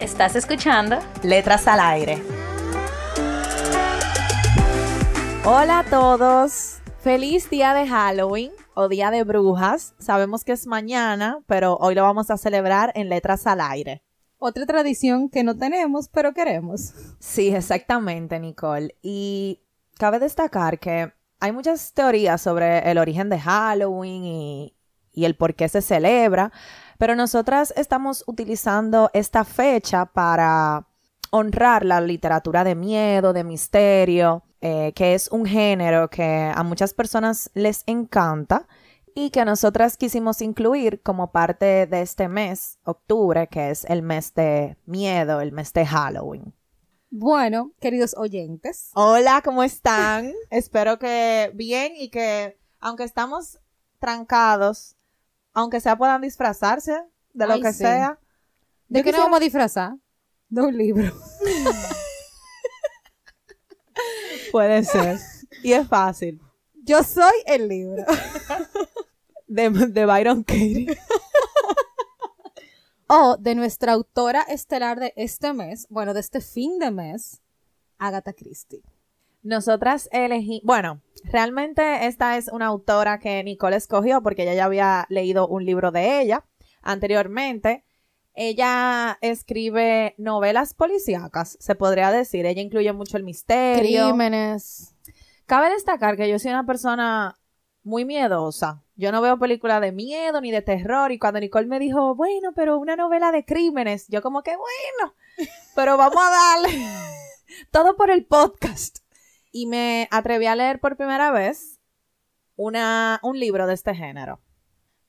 ¿Estás escuchando? Letras al aire. Hola a todos. Feliz día de Halloween o día de brujas. Sabemos que es mañana, pero hoy lo vamos a celebrar en Letras al aire. Otra tradición que no tenemos, pero queremos. Sí, exactamente, Nicole. Y cabe destacar que hay muchas teorías sobre el origen de Halloween y, y el por qué se celebra, pero nosotras estamos utilizando esta fecha para honrar la literatura de miedo, de misterio, eh, que es un género que a muchas personas les encanta y que nosotras quisimos incluir como parte de este mes, octubre, que es el mes de miedo, el mes de Halloween. Bueno, queridos oyentes. Hola, ¿cómo están? Espero que bien y que aunque estamos trancados, aunque sea puedan disfrazarse de lo Ay, que sí. sea. ¿De Yo qué nos quisiera- vamos a disfrazar? De un libro. Puede ser. y es fácil. Yo soy el libro. De, de Byron Katie. O de nuestra autora estelar de este mes, bueno, de este fin de mes, Agatha Christie. Nosotras elegí, bueno, realmente esta es una autora que Nicole escogió porque ella ya había leído un libro de ella anteriormente. Ella escribe novelas policíacas, se podría decir. Ella incluye mucho el misterio. Crímenes. Cabe destacar que yo soy una persona muy miedosa. Yo no veo películas de miedo ni de terror. Y cuando Nicole me dijo, bueno, pero una novela de crímenes, yo como que bueno, pero vamos a darle todo por el podcast. Y me atreví a leer por primera vez una, un libro de este género.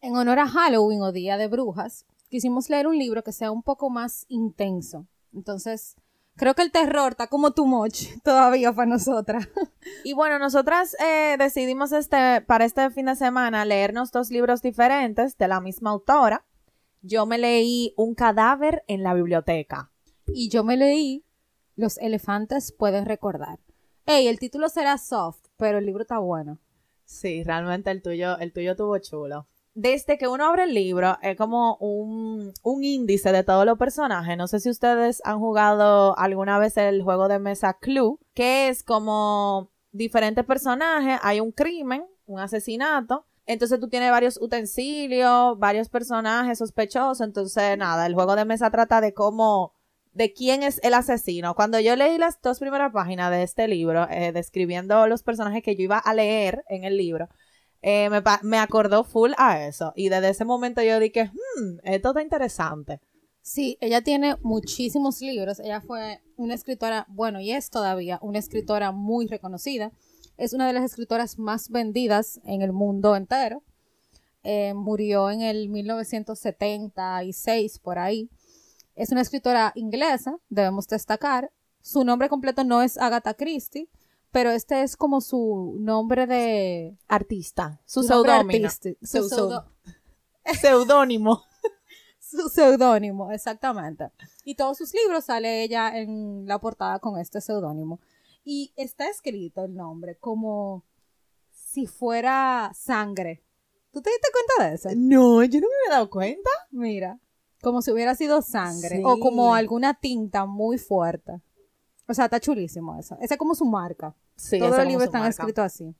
En honor a Halloween o Día de Brujas, quisimos leer un libro que sea un poco más intenso. Entonces, creo que el terror está como too much todavía para nosotras. Y bueno, nosotras eh, decidimos este, para este fin de semana leernos dos libros diferentes de la misma autora. Yo me leí Un cadáver en la biblioteca. Y yo me leí Los elefantes pueden recordar. Ey, el título será soft, pero el libro está bueno. Sí, realmente el tuyo, el tuyo tuvo chulo. Desde que uno abre el libro, es como un, un índice de todos los personajes. No sé si ustedes han jugado alguna vez el juego de mesa Clue, que es como diferentes personajes, hay un crimen, un asesinato. Entonces tú tienes varios utensilios, varios personajes sospechosos. Entonces, nada, el juego de mesa trata de cómo, de quién es el asesino. Cuando yo leí las dos primeras páginas de este libro, eh, describiendo los personajes que yo iba a leer en el libro, eh, me, acordó full a eso. Y desde ese momento yo dije, hmm, esto está interesante. Sí, ella tiene muchísimos libros. Ella fue una escritora, bueno, y es todavía una escritora muy reconocida. Es una de las escritoras más vendidas en el mundo entero. Eh, murió en el 1976, por ahí. Es una escritora inglesa, debemos destacar. Su nombre completo no es Agatha Christie, pero este es como su nombre de... Artista. Su seudónimo. su Seudónimo. su seudónimo, exactamente. Y todos sus libros sale ella en la portada con este seudónimo. Y está escrito el nombre como si fuera sangre. ¿Tú te diste cuenta de eso? No, yo no me había dado cuenta. Mira, como si hubiera sido sangre Sí. o como alguna tinta muy fuerte. O sea, está chulísimo eso. Esa es como su marca. Sí, Todos los libros están escritos así.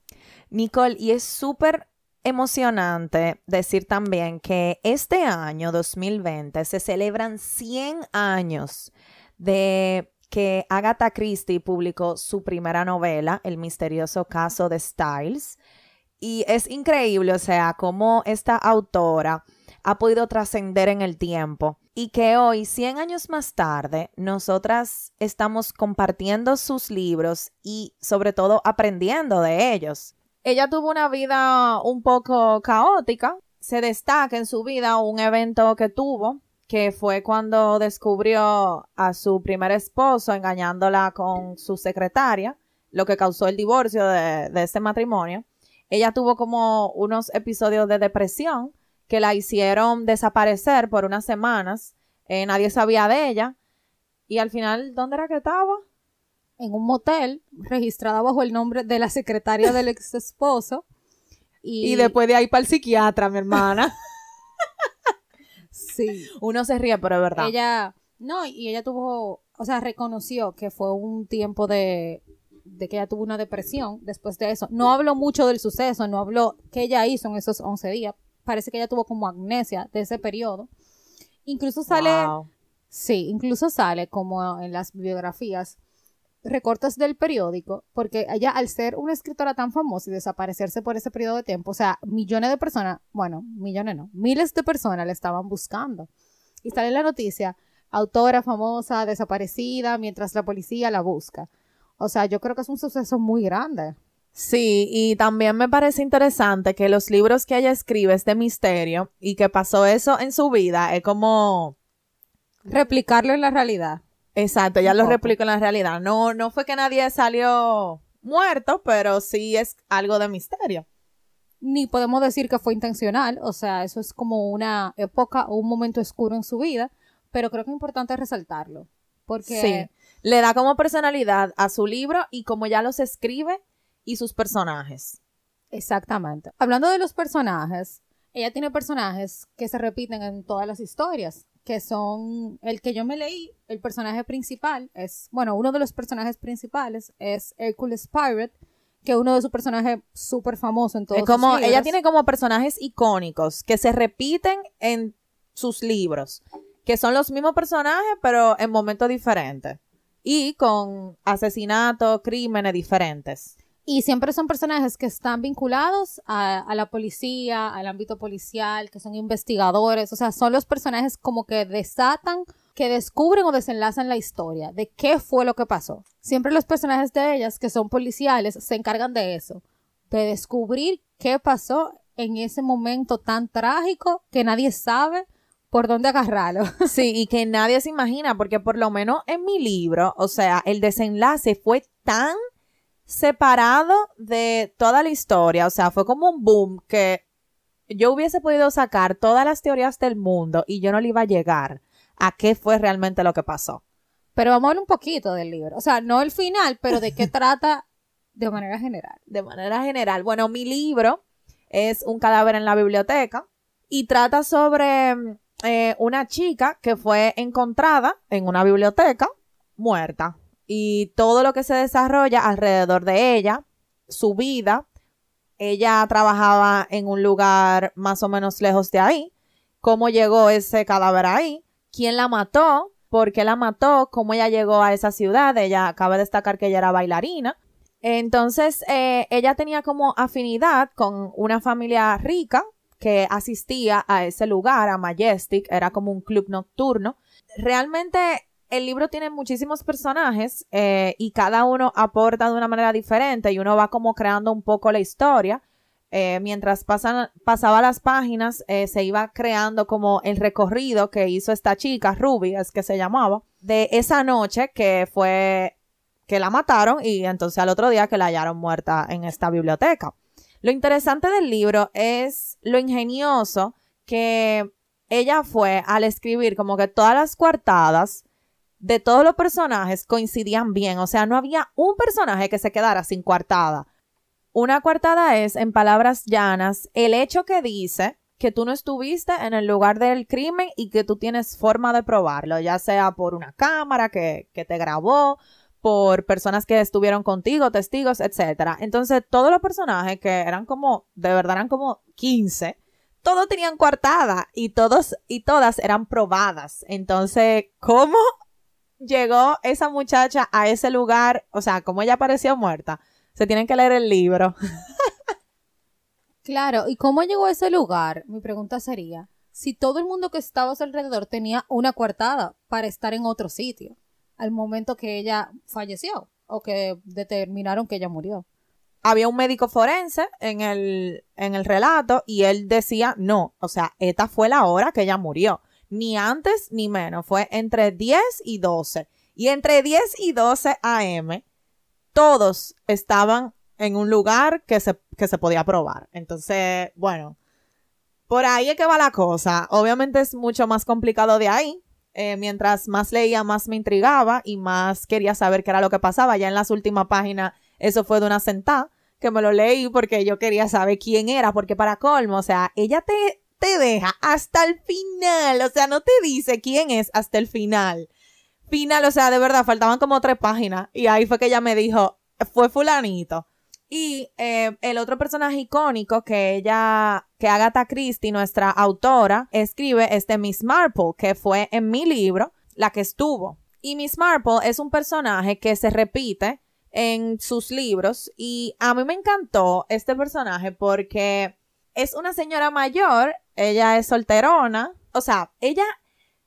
Nicole, y es súper emocionante decir también que este año 2020 se celebran 100 años de que Agatha Christie publicó su primera novela, El misterioso caso de Styles. Y es increíble, o sea, cómo esta autora ha podido trascender en el tiempo y que hoy, 100 años más tarde, nosotras estamos compartiendo sus libros y sobre todo aprendiendo de ellos. Ella tuvo una vida un poco caótica. Se destaca en su vida un evento que tuvo que fue cuando descubrió a su primer esposo engañándola con su secretaria, lo que causó el divorcio de, de ese matrimonio. Ella tuvo como unos episodios de depresión que la hicieron desaparecer por unas semanas. Eh, nadie sabía de ella. Y al final, ¿dónde era que estaba? En un motel, registrada bajo el nombre de la secretaria del ex esposo. Y, después de ahí para el psiquiatra, mi hermana. sí. Uno se ríe, pero es verdad. Ella, no, y ella tuvo, o sea, reconoció que fue un tiempo de, de que ella tuvo una depresión después de eso. No habló mucho del suceso, no habló qué ella hizo en esos 11 días. Parece que ella tuvo como amnesia de ese periodo. Incluso sale, sí, incluso sale como en las biografías recortes del periódico, porque ella al ser una escritora tan famosa y desaparecerse por ese periodo de tiempo, o sea, millones de personas, bueno, millones no, miles de personas la estaban buscando. Y sale la noticia, autora famosa desaparecida mientras la policía la busca. O sea, yo creo que es un suceso muy grande. Sí, y también me parece interesante que los libros que ella escribe es de misterio y que pasó eso en su vida es como replicarlo en la realidad. Exacto, ya lo replico en la realidad. No, no fue que nadie salió muerto, pero sí es algo de misterio. Ni podemos decir que fue intencional, o sea, eso es como una época o un momento oscuro en su vida, pero creo que es importante resaltarlo, porque sí. le da como personalidad a su libro y como ya los escribe y sus personajes. Exactamente. Hablando de los personajes, ella tiene personajes que se repiten en todas las historias que son el que yo me leí, el personaje principal es, bueno, uno de los personajes principales es Hercules Pirate, que es uno de sus personajes súper famosos en todos es como, sus Ella tiene como personajes icónicos que se repiten en sus libros, que son los mismos personajes, pero en momentos diferentes. Y con asesinatos, crímenes diferentes. Y siempre son personajes que están vinculados a, la policía, al ámbito policial, que son investigadores. O sea, son los personajes como que desatan, que descubren o desenlazan la historia de qué fue lo que pasó. Siempre los personajes de ellas, que son policiales, se encargan de eso, de descubrir qué pasó en ese momento tan trágico que nadie sabe por dónde agarrarlo. Sí, y que nadie se imagina, porque por lo menos en mi libro, o sea, el desenlace fue tan separado de toda la historia, o sea, fue como un boom que yo hubiese podido sacar todas las teorías del mundo y yo no le iba a llegar a qué fue realmente lo que pasó. Pero vamos a hablar un poquito del libro, o sea, no el final, pero de qué trata de manera general. De manera general, bueno, mi libro es Un cadáver en la biblioteca y trata sobre eh, una chica que fue encontrada en una biblioteca muerta y todo lo que se desarrolla alrededor de ella, su vida. Ella trabajaba en un lugar más o menos lejos de ahí. ¿Cómo llegó ese cadáver ahí? ¿Quién la mató? ¿Por qué la mató? ¿Cómo ella llegó a esa ciudad? Ella acaba de destacar que ella era bailarina. Entonces, eh, ella tenía como afinidad con una familia rica que asistía a ese lugar, a Majestic, era como un club nocturno. Realmente el libro tiene muchísimos personajes eh, y cada uno aporta de una manera diferente y uno va como creando un poco la historia. Eh, mientras pasan, pasaba las páginas, eh, se iba creando como el recorrido que hizo esta chica, Ruby, es que se llamaba, de esa noche que fue que la mataron y entonces al otro día que la hallaron muerta en esta biblioteca. Lo interesante del libro es lo ingenioso que ella fue al escribir como que todas las coartadas de todos los personajes coincidían bien, o sea, no había un personaje que se quedara sin coartada. Una coartada es, en palabras llanas, el hecho que dice que tú no estuviste en el lugar del crimen y que tú tienes forma de probarlo, ya sea por una cámara que, que te grabó, por personas que estuvieron contigo, testigos, etc. Entonces, todos los personajes que eran como, de verdad eran como 15, todos tenían coartada y todos y todas eran probadas. Entonces, ¿cómo llegó esa muchacha a ese lugar, o sea, como ella apareció muerta, se tienen que leer el libro. claro, ¿y cómo llegó a ese lugar? Mi pregunta sería, si todo el mundo que estaba a su alrededor tenía una coartada para estar en otro sitio, al momento que ella falleció o que determinaron que ella murió. Había un médico forense en el, en el relato y él decía, no, o sea, esta fue la hora que ella murió. Ni antes ni menos, fue entre 10 y 12. Y entre 10 y 12 AM, todos estaban en un lugar que se, que se podía probar. Entonces, bueno, por ahí es que va la cosa. Obviamente es mucho más complicado de ahí. Eh, mientras más leía, más me intrigaba y más quería saber qué era lo que pasaba. Ya en las últimas páginas, eso fue de una sentada que me lo leí porque yo quería saber quién era, porque para colmo, o sea, ella te, te deja hasta el final, o sea, no te dice quién es hasta el final. Final, o sea, de verdad, faltaban como tres páginas y ahí fue que ella me dijo, fue fulanito. Y eh, el otro personaje icónico que ella, que Agatha Christie, nuestra autora, escribe es de Miss Marple, que fue en mi libro la que estuvo. Y Miss Marple es un personaje que se repite en sus libros y a mí me encantó este personaje porque es una señora mayor, ella es solterona, o sea, ella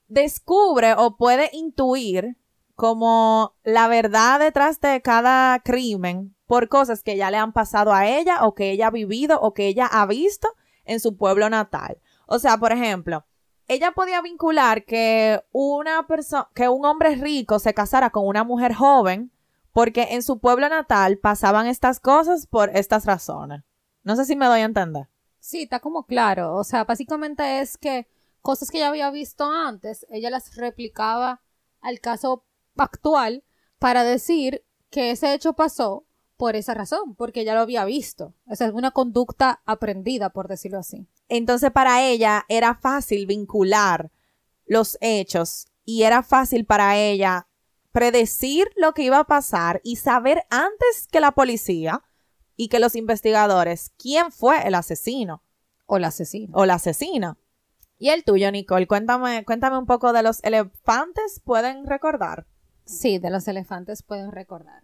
descubre o puede intuir como la verdad detrás de cada crimen por cosas que ya le han pasado a ella o que ella ha vivido o que ella ha visto en su pueblo natal. O sea, por ejemplo, ella podía vincular que una persona, que un hombre rico se casara con una mujer joven porque en su pueblo natal pasaban estas cosas por estas razones. No sé si me doy a entender. Sí, está como claro. O sea, básicamente es que cosas que ella había visto antes, ella las replicaba al caso actual para decir que ese hecho pasó por esa razón, porque ella lo había visto. O sea, es una conducta aprendida, por decirlo así. Entonces, para ella era fácil vincular los hechos y era fácil para ella predecir lo que iba a pasar y saber antes que la policía y que los investigadores quién fue el asesino. O la asesina. O la asesina. Y el tuyo, Nicole, cuéntame, cuéntame un poco de los elefantes, ¿pueden recordar? Sí, de los elefantes pueden recordar.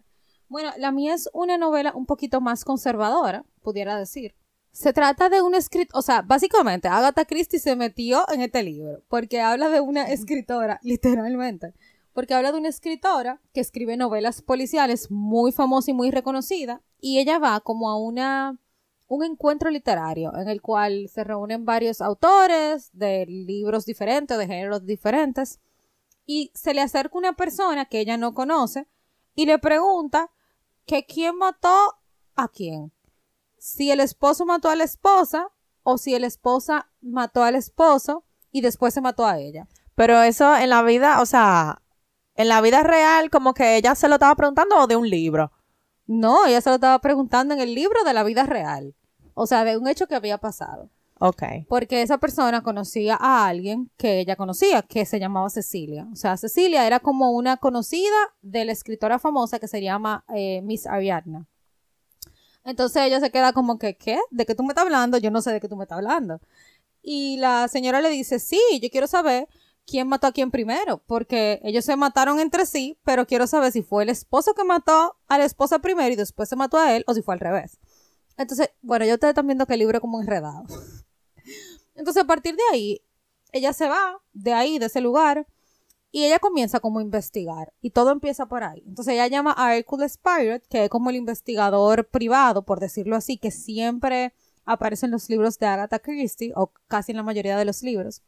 Bueno, la mía es una novela un poquito más conservadora, pudiera decir. Se trata de un escritor, o sea, básicamente Agatha Christie se metió en este libro porque habla de una escritora, literalmente, porque habla de una escritora que escribe novelas policiales muy famosa y muy reconocida y ella va como a una un encuentro literario en el cual se reúnen varios autores de libros diferentes, de géneros diferentes, y se le acerca una persona que ella no conoce y le pregunta que quién mató a quién. Si el esposo mató a la esposa o si la esposa mató al esposo y después se mató a ella. Pero eso en la vida, o sea, en la vida real como que ella se lo estaba preguntando o de un libro. No, ella se lo estaba preguntando en el libro de la vida real. O sea, de un hecho que había pasado. Ok. Porque esa persona conocía a alguien que ella conocía, que se llamaba Cecilia. O sea, Cecilia era como una conocida de la escritora famosa que se llama eh, Miss Ariadna. Entonces ella se queda como que, ¿qué? ¿De qué tú me estás hablando? Yo no sé de qué tú me estás hablando. Y la señora le dice, sí, yo quiero saber quién mató a quién primero, porque ellos se mataron entre sí, pero quiero saber si fue el esposo que mató a la esposa primero y después se mató a él o si fue al revés. Entonces, bueno, yo ustedes están viendo que el libro es como enredado. Entonces, a partir de ahí, ella se va de ahí, de ese lugar, y ella comienza como a investigar. Y todo empieza por ahí. Entonces, ella llama a Hercules Pirate, que es como el investigador privado, por decirlo así, que siempre aparece en los libros de Agatha Christie, o casi en la mayoría de los libros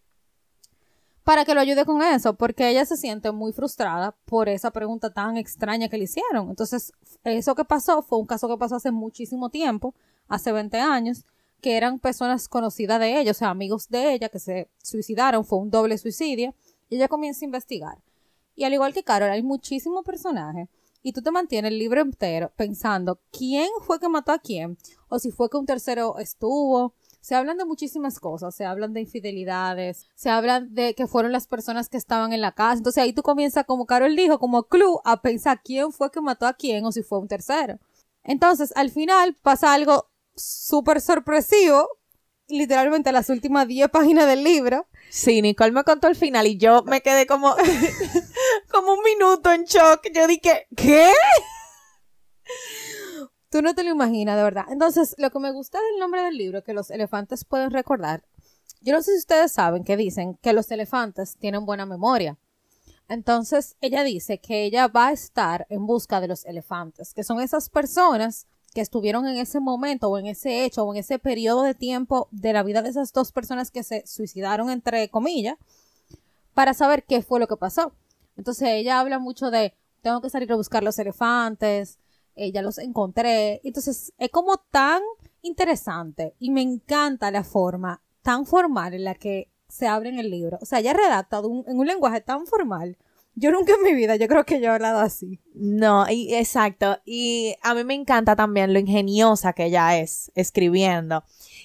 para que lo ayude con eso, porque ella se siente muy frustrada por esa pregunta tan extraña que le hicieron. Entonces, eso que pasó fue un caso que pasó hace muchísimo tiempo, hace 20 años, que eran personas conocidas de ella, o sea, amigos de ella que se suicidaron, fue un doble suicidio, y ella comienza a investigar. Y al igual que Carol, hay muchísimos personajes, y tú te mantienes el libro entero pensando quién fue que mató a quién, o si fue que un tercero estuvo, se hablan de muchísimas cosas, se hablan de infidelidades, se hablan de que fueron las personas que estaban en la casa. Entonces ahí tú comienzas, como Carol dijo, como club, a pensar quién fue que mató a quién o si fue un tercero. Entonces, al final pasa algo súper sorpresivo, literalmente las últimas 10 páginas del libro. Sí, Nicole me contó el final y yo me quedé como, como un minuto en shock. Yo dije, ¿qué? Tú no te lo imaginas, de verdad. Entonces, lo que me gusta del nombre del libro, que los elefantes pueden recordar, yo no sé si ustedes saben que dicen que los elefantes tienen buena memoria. Entonces, ella dice que ella va a estar en busca de los elefantes, que son esas personas que estuvieron en ese momento o en ese hecho o en ese periodo de tiempo de la vida de esas dos personas que se suicidaron, entre comillas, para saber qué fue lo que pasó. Entonces ella habla mucho de, tengo que salir a buscar los elefantes, eh, ya los encontré. Entonces es como tan interesante y me encanta la forma tan formal en la que se abre en el libro. O sea, ella redacta un- en un lenguaje tan formal. Yo nunca en mi vida, yo creo que yo he hablado así. No, y, exacto. Y a mí me encanta también lo ingeniosa que ella es escribiendo.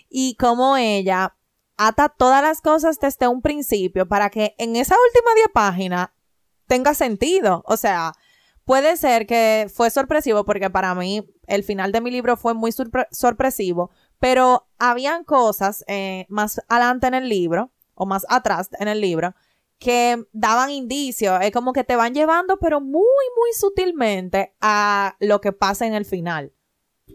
Y cómo ella ata todas las cosas desde un principio para que en esa última 10 páginas tenga sentido. O sea, puede ser que fue sorpresivo porque para mí el final de mi libro fue muy sorpre- sorpresivo, pero habían cosas eh, más adelante en el libro o más atrás en el libro que daban indicios, es como que te van llevando, pero muy, muy sutilmente a lo que pasa en el final.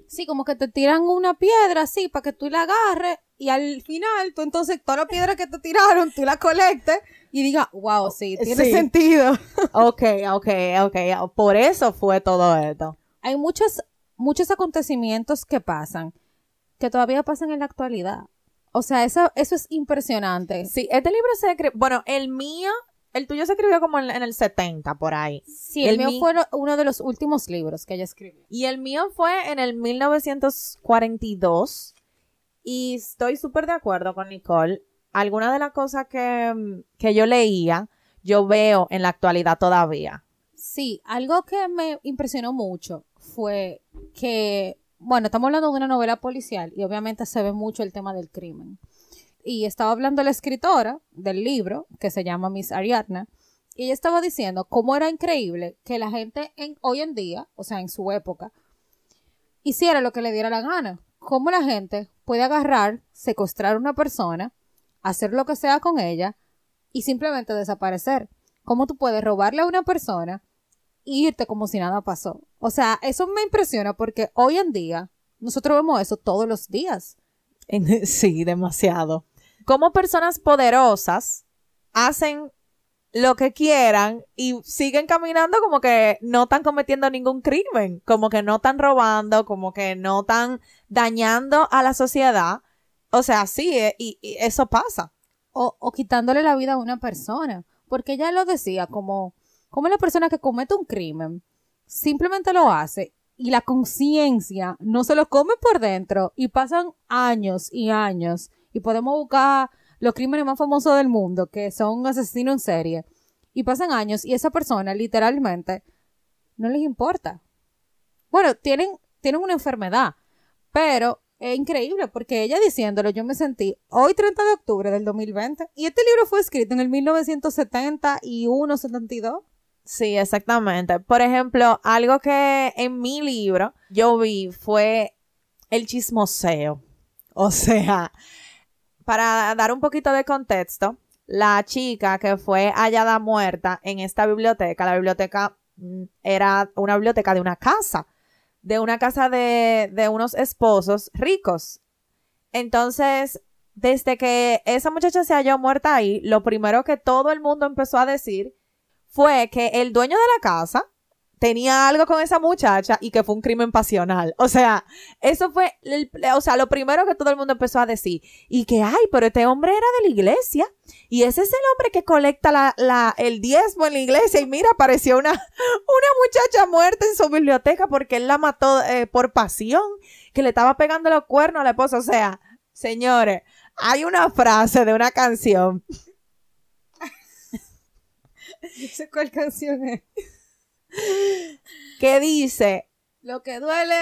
Sí, como que te tiran una piedra así para que tú la agarres y al final tú entonces toda la piedra que te tiraron tú la colectes y digas, wow, sí, tiene Sí. sentido. Ok, ok, ok, por eso fue todo esto. Hay muchos, muchos acontecimientos que pasan que todavía pasan en la actualidad. O sea, eso, eso es impresionante. Sí, este libro se escribió, bueno, el mío, el tuyo se escribió como en, en el 70, por ahí. Sí, el, El mío mi- fue uno de los últimos libros que ella escribió. Y el mío fue en el 1942. Y estoy súper de acuerdo con Nicole. Algunas de las cosas que, mm, que yo leía, yo veo en la actualidad todavía. Sí, algo que me impresionó mucho fue que, bueno, estamos hablando de una novela policial y obviamente se ve mucho el tema del crimen. Y estaba hablando la escritora del libro, que se llama Miss Ariadna, y ella estaba diciendo cómo era increíble que la gente en, hoy en día, o sea, en su época, hiciera lo que le diera la gana. Cómo la gente puede agarrar, secuestrar a una persona, hacer lo que sea con ella y simplemente desaparecer. Cómo tú puedes robarle a una persona e irte como si nada pasó. O sea, eso me impresiona porque hoy en día nosotros vemos eso todos los días. Sí, demasiado. Como personas poderosas hacen lo que quieran y siguen caminando como que no están cometiendo ningún crimen, como que no están robando, como que no están dañando a la sociedad. O sea, sí, eh, y, eso pasa. O, quitándole la vida a una persona. Porque ella lo decía como, como la persona que comete un crimen simplemente lo hace y la conciencia no se lo come por dentro y pasan años y años y podemos buscar los crímenes más famosos del mundo que son asesinos en serie y pasan años y esa persona literalmente no les importa. Bueno, tienen, tienen una enfermedad, pero es increíble porque ella diciéndolo, yo me sentí hoy 30 de octubre del 2020 y este libro fue escrito en el 1971, 72. Sí, exactamente. Por ejemplo, algo que en mi libro yo vi fue el chismoseo. O sea, para dar un poquito de contexto, la chica que fue hallada muerta en esta biblioteca, la biblioteca mm, era una biblioteca de una casa, de una casa de, de unos esposos ricos. Entonces, desde que esa muchacha se halló muerta ahí, lo primero que todo el mundo empezó a decir fue que el dueño de la casa tenía algo con esa muchacha y que fue un crimen pasional. O sea, eso fue, o sea, lo primero que todo el mundo empezó a decir. Y que, ay, pero este hombre era de la iglesia. Y ese es el hombre que colecta la, el diezmo en la iglesia. Y mira, apareció una, una muchacha muerta en su biblioteca porque él la mató eh, por pasión, que le estaba pegando los cuernos a la esposa. O sea, señores, hay una frase de una canción No sé cuál canción es. Que dice, Lo que duele,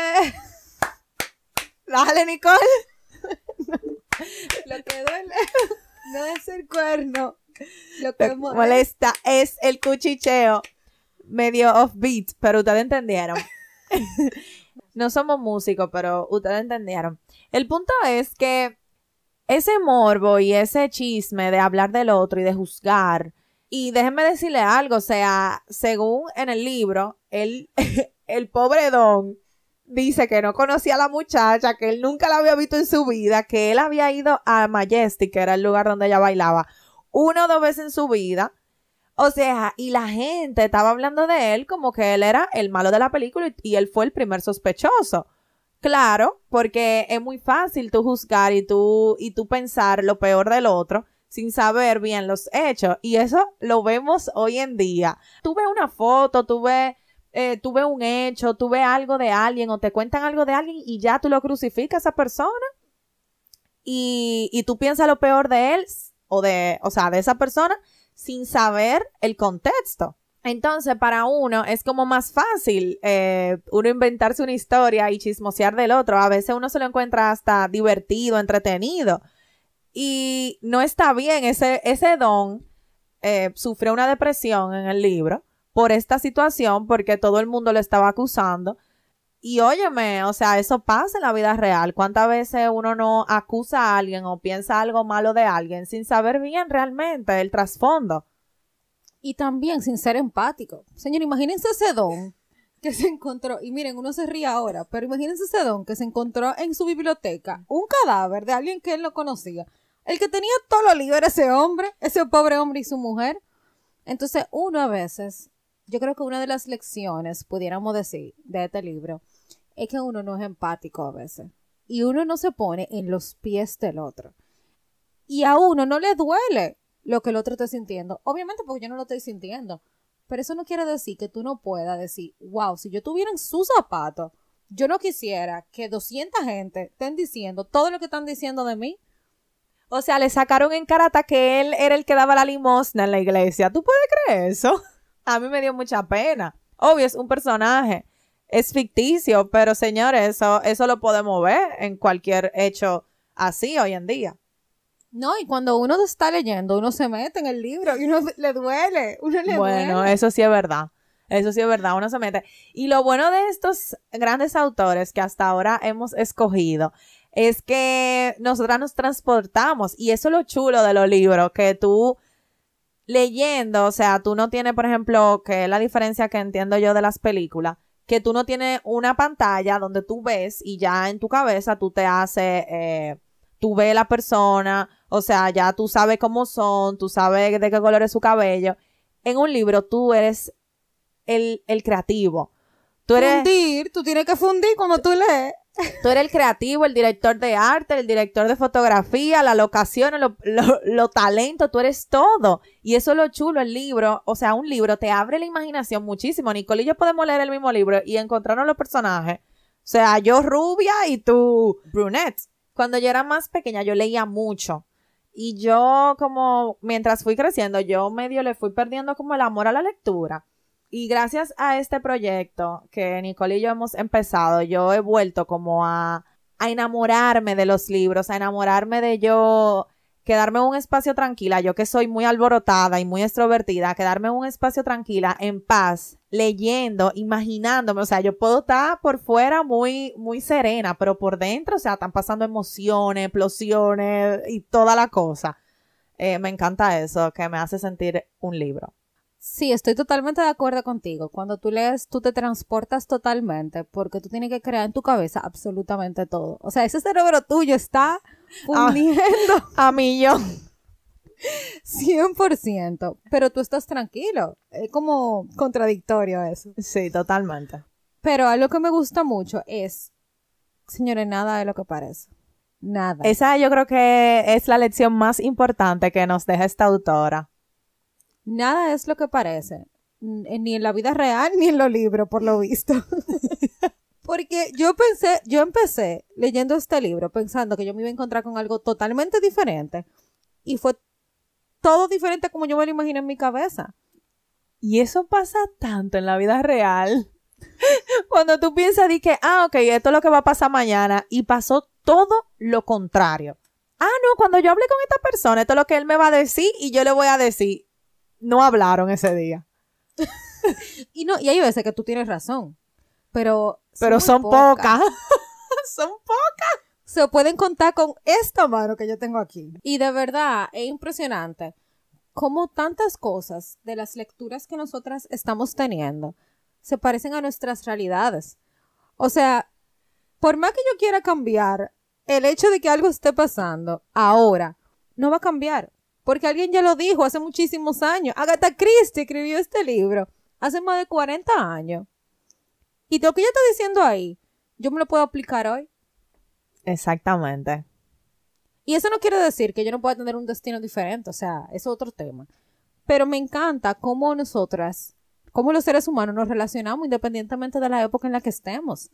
dale Nicole. lo que duele no es el cuerno. Lo que que mo- molesta es el cuchicheo medio offbeat, pero ustedes entendieron. no somos músicos, pero ustedes entendieron. El punto es que ese morbo y ese chisme de hablar del otro y de juzgar, y déjenme decirle algo, o sea, según en el libro, él, el pobre Don dice que no conocía a la muchacha, que él nunca la había visto en su vida, que él había ido a Majestic, que era el lugar donde ella bailaba, una o dos veces en su vida. O sea, y la gente estaba hablando de él como que él era el malo de la película y, y él fue el primer sospechoso. Claro, porque es muy fácil tú juzgar y tú, y tú pensar lo peor del otro sin saber bien los hechos. Y eso lo vemos hoy en día. Tú ves una foto, tú ves, eh, tú ves un hecho, tú ves algo de alguien o te cuentan algo de alguien y ya tú lo crucificas a esa persona. Y, y tú piensas lo peor de él o de, o sea, de esa persona sin saber el contexto. Entonces, para uno es como más fácil eh, uno inventarse una historia y chismosear del otro. A veces uno se lo encuentra hasta divertido, entretenido. Y no está bien. Ese, ese don eh, sufrió una depresión en el libro por esta situación, porque todo el mundo lo estaba acusando. Y óyeme, o sea, eso pasa en la vida real. ¿Cuántas veces uno no acusa a alguien o piensa algo malo de alguien sin saber bien realmente el trasfondo? Y también sin ser empático. Señor, imagínense ese don que se encontró, y miren, uno se ríe ahora, pero imagínense ese don que se encontró en su biblioteca, un cadáver de alguien que él no conocía. El que tenía todo lo libre ese hombre, ese pobre hombre y su mujer. Entonces, uno a veces, yo creo que una de las lecciones, pudiéramos decir, de este libro, es que uno no es empático a veces. Y uno no se pone en los pies del otro. Y a uno no le duele lo que el otro está sintiendo. Obviamente porque yo no lo estoy sintiendo. Pero eso no quiere decir que tú no puedas decir, wow, si yo tuviera en sus zapatos, yo no quisiera que 200 gente estén diciendo todo lo que están diciendo de mí. O sea, le sacaron en carata que él era el que daba la limosna en la iglesia. ¿Tú puedes creer eso? A mí me dio mucha pena. Obvio, es un personaje. Es ficticio, pero señores, eso, eso lo podemos ver en cualquier hecho así hoy en día. No, y cuando uno está leyendo, uno se mete en el libro y uno le duele, uno le Bueno, duele. eso sí es verdad. Eso sí es verdad, uno se mete. Y lo bueno de estos grandes autores que hasta ahora hemos escogido es que nosotras nos transportamos y eso es lo chulo de los libros, que tú leyendo, o sea, tú no tienes, por ejemplo, que es la diferencia que entiendo yo de las películas, que tú no tienes una pantalla donde tú ves y ya en tu cabeza tú te haces, eh, tú ves la persona, o sea, ya tú sabes cómo son, tú sabes de qué color es su cabello. En un libro tú eres el, el creativo. Tú eres, Fundir, tú tienes que fundir cuando tú lees. Tú eres el creativo, el director de arte, el director de fotografía, la locación, lo, lo, lo talento, tú eres todo. Y eso es lo chulo, el libro. O sea, un libro te abre la imaginación muchísimo. Nicole y yo podemos leer el mismo libro y encontrarnos los personajes. O sea, yo rubia y tú brunette. Cuando yo era más pequeña, yo leía mucho. Y yo, como, mientras fui creciendo, yo medio le fui perdiendo como el amor a la lectura. Y gracias a este proyecto que Nicole y yo hemos empezado, yo he vuelto como a, a enamorarme de los libros, a enamorarme de yo quedarme en un espacio tranquila, yo que soy muy alborotada y muy extrovertida, quedarme en un espacio tranquila, en paz, leyendo, imaginándome, o sea, yo puedo estar por fuera muy, muy serena, pero por dentro, o sea, están pasando emociones, explosiones y toda la cosa. Eh, me encanta eso, que me hace sentir un libro. Sí, estoy totalmente de acuerdo contigo. Cuando tú lees, tú te transportas totalmente porque tú tienes que crear en tu cabeza absolutamente todo. O sea, ese cerebro tuyo está fundiendo A mí yo. 100%, pero tú estás tranquilo. Es como contradictorio eso. Sí, totalmente. Pero algo que me gusta mucho es, señores, nada de lo que parece. Nada. Esa yo creo que es la lección más importante que nos deja esta autora. Nada es lo que parece. N- Ni en la vida real ni en los libros, por lo visto. Porque yo pensé, yo empecé leyendo este libro pensando que yo me iba a encontrar con algo totalmente diferente. Y fue todo diferente como yo me lo imaginé en mi cabeza. Y eso pasa tanto en la vida real. Cuando tú piensas de que, ah, ok, esto es lo que va a pasar mañana. Y pasó todo lo contrario. Ah, no, cuando yo hablé con esta persona, esto es lo que él me va a decir y yo le voy a decir. No hablaron ese día. Y no, y hay veces que tú tienes razón. Pero, Pero muy son pocas. son pocas. se pueden contar con esta mano que yo tengo aquí. Y de verdad, es impresionante cómo tantas cosas de las lecturas que nosotras estamos teniendo se parecen a nuestras realidades. O sea, por más que yo quiera cambiar, el hecho de que algo esté pasando ahora no va a cambiar. Porque alguien ya lo dijo hace muchísimos años. Agatha Christie escribió este libro hace más de 40 años. Y lo que ella está diciendo ahí, yo me lo puedo aplicar hoy. Exactamente. Y eso no quiere decir que yo no pueda tener un destino diferente, o sea, es otro tema. Pero me encanta cómo nosotras, cómo los seres humanos nos relacionamos independientemente de la época en la que estemos.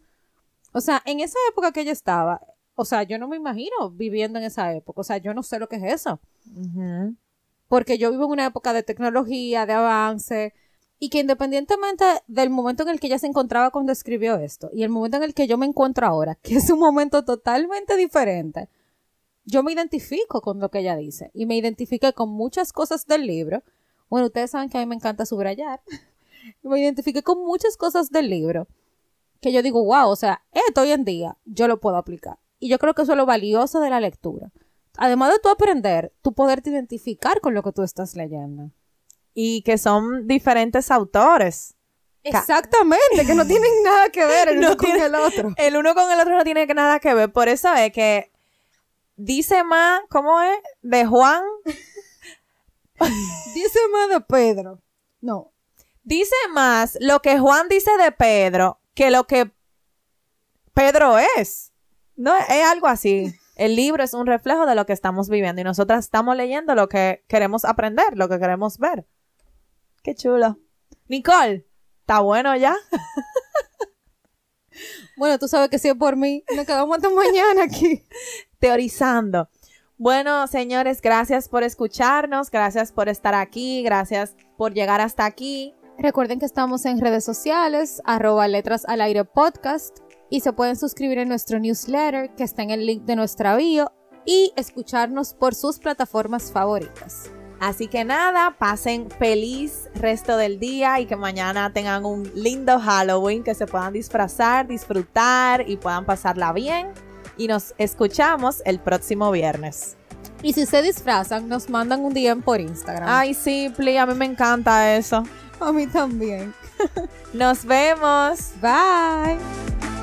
O sea, en esa época que ella estaba, o sea, yo no me imagino viviendo en esa época, o sea, yo no sé lo que es eso. Porque yo vivo en una época de tecnología, de avance, y que independientemente del momento en el que ella se encontraba cuando escribió esto y el momento en el que yo me encuentro ahora, que es un momento totalmente diferente, yo me identifico con lo que ella dice y me identifiqué con muchas cosas del libro. Bueno, ustedes saben que a mí me encanta subrayar. me identifiqué con muchas cosas del libro que yo digo, wow, o sea, esto hoy en día yo lo puedo aplicar. Y yo creo que eso es lo valioso de la lectura. Además de tú aprender, tú poderte identificar con lo que tú estás leyendo. Y que son diferentes autores. Exactamente, que no tienen nada que ver el No uno con el otro. El uno con el otro no tiene nada que ver. Por eso es que dice más, ¿cómo es? De Juan. Dice más de Pedro. No. Dice más lo que Juan dice de Pedro que lo que Pedro es. No, es algo así. El libro es un reflejo de lo que estamos viviendo y nosotras estamos leyendo lo que queremos aprender, lo que queremos ver. Qué chulo. Nicole, ¿está bueno ya? Bueno, tú sabes que si es por mí, nos quedamos hasta mañana aquí. Teorizando. Bueno, señores, gracias por escucharnos, gracias por estar aquí, gracias por llegar hasta aquí. Recuerden que estamos en redes sociales, arroba letras al aire podcast, y se pueden suscribir en nuestro newsletter que está en el link de nuestra bio y escucharnos por sus plataformas favoritas. Así que nada, pasen feliz resto del día y que mañana tengan un lindo Halloween, que se puedan disfrazar, disfrutar y puedan pasarla bien. Y nos escuchamos el próximo viernes. Y si se disfrazan, nos mandan un DM por Instagram. Ay, sí, a mí me encanta eso. a mí también. Nos vemos. Bye.